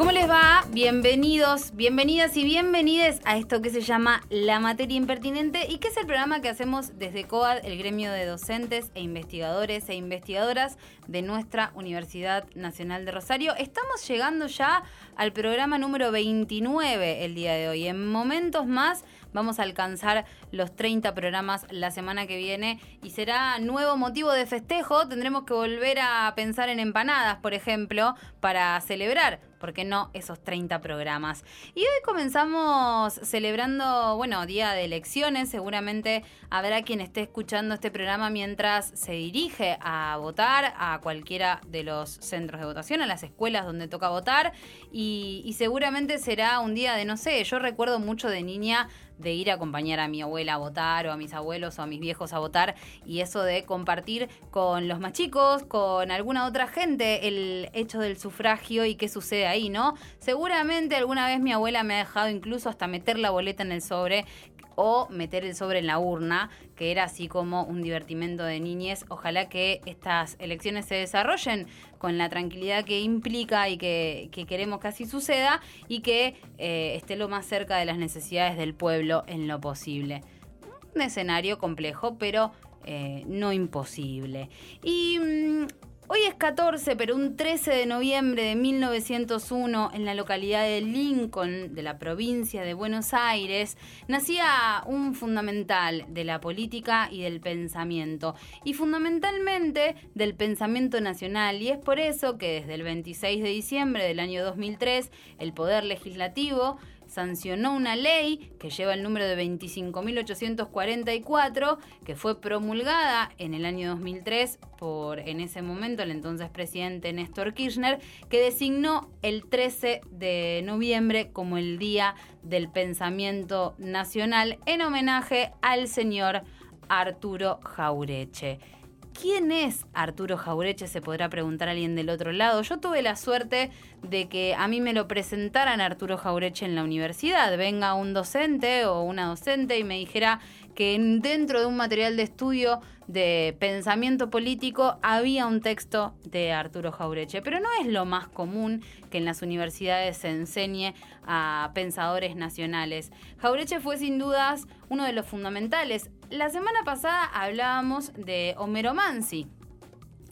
¿Cómo les va? Bienvenidos, bienvenidas y bienvenides a esto que se llama La Materia Impertinente y que es el programa que hacemos desde COAD, el gremio de docentes e investigadores e investigadoras de nuestra Universidad Nacional de Rosario. Estamos llegando ya al programa número 29 el día de hoy. En momentos más vamos a alcanzar los 30 programas la semana que viene y será nuevo motivo de festejo. Tendremos que volver a pensar en empanadas, por ejemplo, para celebrar ¿por qué no esos 30 programas? Y hoy comenzamos celebrando, bueno, día de elecciones, seguramente habrá quien esté escuchando este programa mientras se dirige a votar a cualquiera de los centros de votación, a las escuelas donde toca votar, y, y seguramente será un día de, no sé, yo recuerdo mucho de niña de ir a acompañar a mi abuela a votar o a mis abuelos o a mis viejos a votar y eso de compartir con los más chicos, con alguna otra gente el hecho del sufragio y qué sucede ahí, ¿no? Seguramente alguna vez mi abuela me ha dejado incluso hasta meter la boleta en el sobre o meter el sobre en la urna, que era así como un divertimento de niñez. Ojalá que estas elecciones se desarrollen con la tranquilidad que implica y que, queremos que así suceda y que eh, esté lo más cerca de las necesidades del pueblo en lo posible. Un escenario complejo, pero eh, no imposible. Y mm, Hoy es 14, pero un 13 de noviembre de 1901, en la localidad de Lincoln, de la provincia de Buenos Aires, nacía un fundamental de la política y del pensamiento, y fundamentalmente del pensamiento nacional, y es por eso que desde el 26 de diciembre del año 2003, el Poder Legislativo sancionó una ley que lleva el número de 25.844, que fue promulgada en el año 2003 por en ese momento el entonces presidente Néstor Kirchner, que designó el 13 de noviembre como el Día del Pensamiento Nacional en homenaje al señor Arturo Jaureche. ¿Quién es Arturo Jaureche? Se podrá preguntar alguien del otro lado. Yo tuve la suerte de que a mí me lo presentaran Arturo Jaureche en la universidad. Venga un docente o una docente y me dijera que dentro de un material de estudio de pensamiento político había un texto de Arturo Jaureche, pero no es lo más común que en las universidades se enseñe a pensadores nacionales. Jaureche fue sin dudas uno de los fundamentales. La semana pasada hablábamos de Homero Mansi.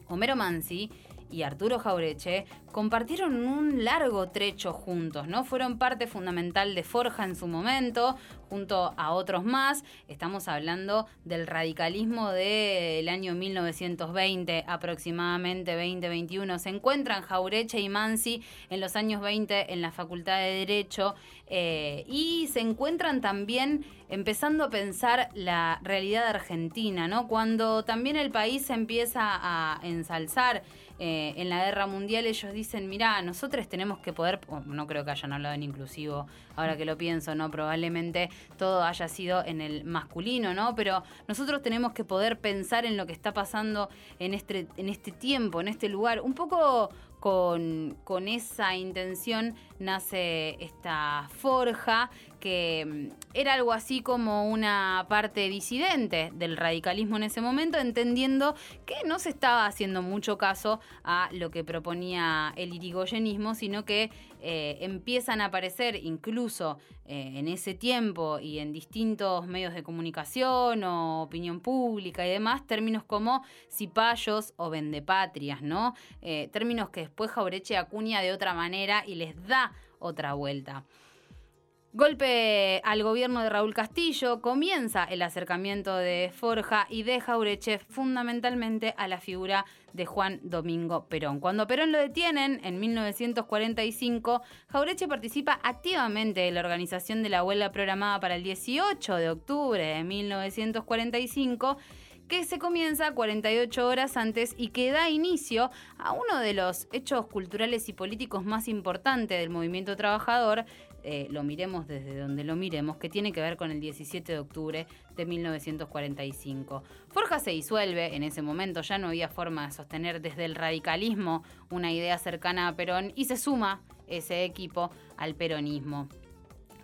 Homero Mansi y Arturo Jaureche compartieron un largo trecho juntos, ¿no? Fueron parte fundamental de Forja en su momento, junto a otros más. Estamos hablando del radicalismo del año 1920, aproximadamente 2021. Se encuentran Jaureche y Mansi en los años 20 en la Facultad de Derecho eh, y se encuentran también empezando a pensar la realidad argentina, ¿no? Cuando también el país empieza a ensalzar eh, en la guerra mundial, ellos dicen, mira, nosotros tenemos que poder, no creo que hayan hablado en inclusivo, ahora que lo pienso, ¿no? Probablemente todo haya sido en el masculino, ¿no? Pero nosotros tenemos que poder pensar en lo que está pasando en este, en este tiempo, en este lugar, un poco con, con, esa intención nace esta forja que mm, era algo así como una parte disidente del radicalismo en ese momento, entendiendo que no se estaba haciendo mucho caso a lo que proponía el irigoyenismo, sino que eh, empiezan a aparecer incluso eh, en ese tiempo y en distintos medios de comunicación o opinión pública y demás, términos como cipayos o vendepatrias, ¿no? Eh, términos que después Jaureche acuña de otra manera y les da otra vuelta. Golpe al gobierno de Raúl Castillo, comienza el acercamiento de Forja y de Jaureche fundamentalmente a la figura de Juan Domingo Perón. Cuando Perón lo detienen en 1945, Jaureche participa activamente en la organización de la huelga programada para el 18 de octubre de 1945 que se comienza 48 horas antes y que da inicio a uno de los hechos culturales y políticos más importantes del movimiento trabajador, eh, lo miremos desde donde lo miremos, que tiene que ver con el 17 de octubre de 1945. Forja se disuelve, en ese momento ya no había forma de sostener desde el radicalismo una idea cercana a Perón y se suma ese equipo al peronismo.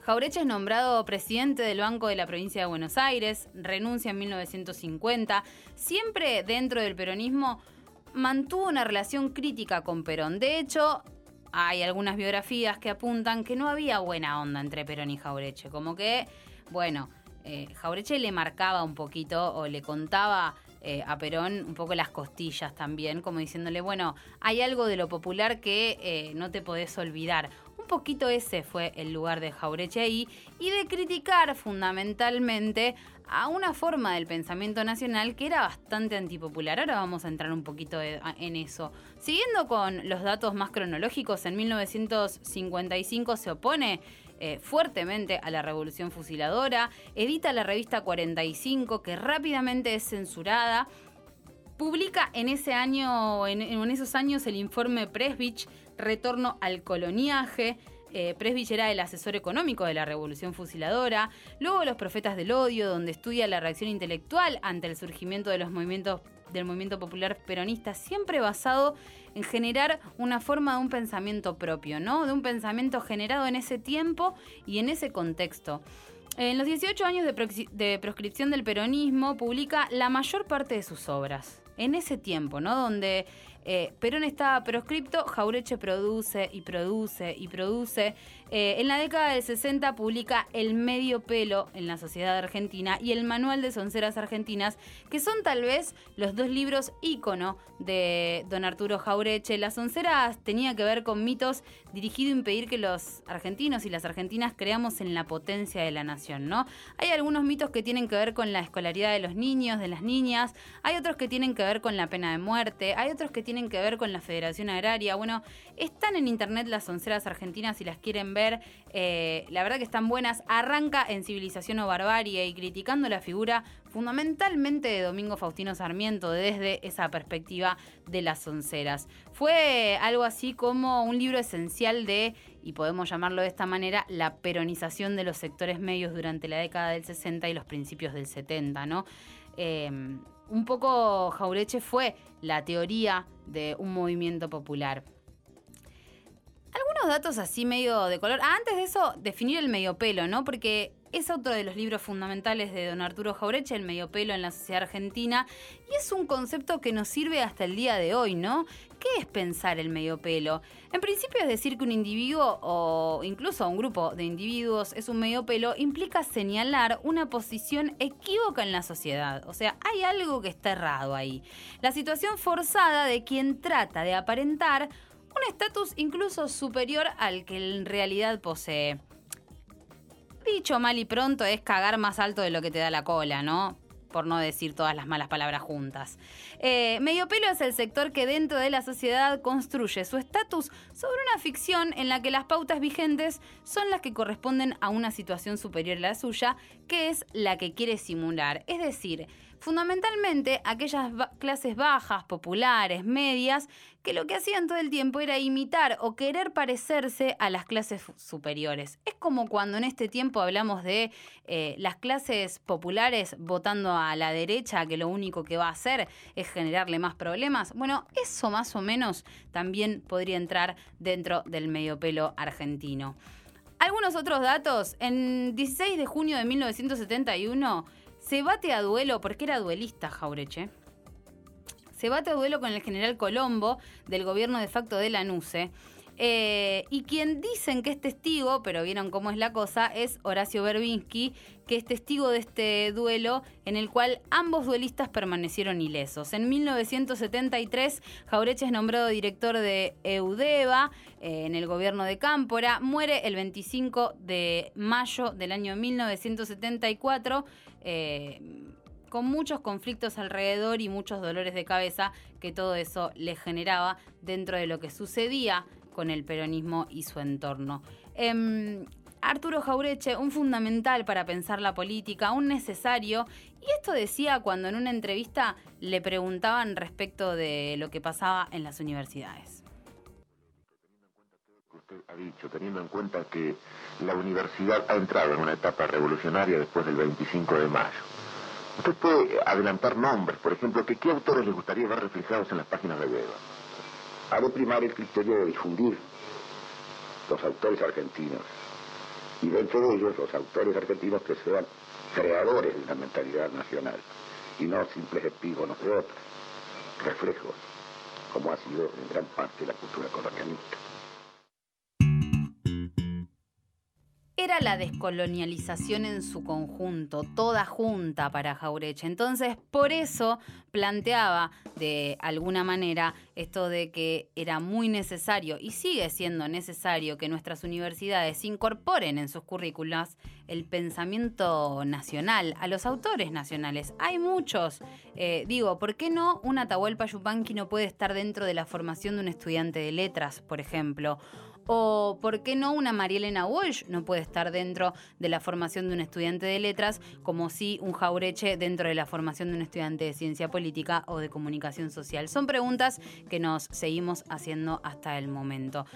Jaureche es nombrado presidente del Banco de la Provincia de Buenos Aires, renuncia en 1950, siempre dentro del peronismo mantuvo una relación crítica con Perón. De hecho, hay algunas biografías que apuntan que no había buena onda entre Perón y Jaureche, como que, bueno, eh, Jaureche le marcaba un poquito o le contaba eh, a Perón un poco las costillas también, como diciéndole, bueno, hay algo de lo popular que eh, no te podés olvidar. Un poquito ese fue el lugar de Jaureche ahí y de criticar fundamentalmente a una forma del pensamiento nacional que era bastante antipopular. Ahora vamos a entrar un poquito en eso. Siguiendo con los datos más cronológicos, en 1955 se opone eh, fuertemente a la revolución fusiladora, edita la revista 45 que rápidamente es censurada, publica en ese año, en, esos años el informe Presbich, Retorno al coloniaje, eh, Presbich era el asesor económico de la Revolución Fusiladora, luego Los Profetas del Odio, donde estudia la reacción intelectual ante el surgimiento de los movimientos del movimiento popular peronista, siempre basado en generar una forma de un pensamiento propio, ¿no? De un pensamiento generado en ese tiempo y en ese contexto. En los 18 años de, proscripción del peronismo publica la mayor parte de sus obras. En ese tiempo, ¿no? Donde eh, Perón estaba proscripto, Jaureche produce y produce y produce. Eh, en la década del 60 publica El medio pelo en la sociedad argentina y el Manual de Sonceras Argentinas, que son tal vez los dos libros ícono de don Arturo Jaureche. Las sonceras tenía que ver con mitos dirigidos a impedir que los argentinos y las argentinas creamos en la potencia de la nación, ¿no? Hay algunos mitos que tienen que ver con la escolaridad de los niños, de las niñas, hay otros que tienen que ver con la pena de muerte, hay otros que tienen que ver con la Federación Agraria. Bueno, están en internet las onceras argentinas si las quieren ver. Eh, la verdad que están buenas. Arranca en Civilización o Barbarie y criticando la figura fundamentalmente de Domingo Faustino Sarmiento desde esa perspectiva de las onceras. Fue algo así como un libro esencial de, y podemos llamarlo de esta manera, la peronización de los sectores medios durante la década del 60 y los principios del 70, ¿no? Eh, un poco Jaureche fue la teoría de un movimiento popular. Algunos datos así medio de color. Ah, antes de eso, definir el medio pelo, ¿no? Porque es otro de los libros fundamentales de don Arturo Jaureche, el medio pelo en la sociedad argentina, y es un concepto que nos sirve hasta el día de hoy, ¿no? ¿Qué es pensar el medio pelo? En principio es decir que un individuo o incluso un grupo de individuos es un medio pelo implica señalar una posición equívoca en la sociedad, o sea, hay algo que está errado ahí. La situación forzada de quien trata de aparentar un estatus incluso superior al que en realidad posee. Dicho mal y pronto es cagar más alto de lo que te da la cola, ¿no? Por no decir todas las malas palabras juntas. Eh, medio pelo es el sector que dentro de la sociedad construye su estatus sobre una ficción en la que las pautas vigentes son las que corresponden a una situación superior a la suya, que es la que quiere simular. Es decir, fundamentalmente aquellas clases bajas, populares, medias, que lo que hacían todo el tiempo era imitar o querer parecerse a las clases superiores. Es como cuando en este tiempo hablamos de eh, las clases populares votando a la derecha, que lo único que va a hacer es generarle más problemas. Bueno, eso más o menos también podría entrar dentro del medio pelo argentino. Algunos otros datos. En 16 de junio de 1971 se bate a duelo, porque era duelista Jaureche. Se bate a duelo con el general Colombo del gobierno de facto de Lanuse. Eh, y quien dicen que es testigo, pero vieron cómo es la cosa, es Horacio Berbinsky, que es testigo de este duelo en el cual ambos duelistas permanecieron ilesos. En 1973, Jaureche es nombrado director de Eudeva eh, en el gobierno de Cámpora. Muere el 25 de mayo del año 1974. Eh, con muchos conflictos alrededor y muchos dolores de cabeza que todo eso le generaba dentro de lo que sucedía con el peronismo y su entorno. Em, Arturo Jaureche, un fundamental para pensar la política, un necesario, y esto decía cuando en una entrevista le preguntaban respecto de lo que pasaba en las universidades. Usted ha dicho, teniendo en cuenta que la universidad ha entrado en una etapa revolucionaria después del 25 de mayo. Usted puede adelantar nombres, por ejemplo, qué autores le gustaría ver reflejados en las páginas de Weber ha de primar el criterio de difundir los autores argentinos y dentro de ellos los autores argentinos que sean creadores de una mentalidad nacional y no simples epígonos de otros, reflejos, como ha sido en gran parte la cultura colonialista. Era la descolonialización en su conjunto, toda junta para Jaureche. Entonces, por eso planteaba de alguna manera esto de que era muy necesario y sigue siendo necesario que nuestras universidades incorporen en sus currículas el pensamiento nacional, a los autores nacionales. Hay muchos. Eh, digo, ¿por qué no un Atahualpa Yupanqui no puede estar dentro de la formación de un estudiante de letras, por ejemplo? O ¿por qué no una Marielena Walsh no puede estar dentro de la formación de un estudiante de letras, como si un Jaureche dentro de la formación de un estudiante de ciencia política o de comunicación social? Son preguntas que nos seguimos haciendo hasta el momento.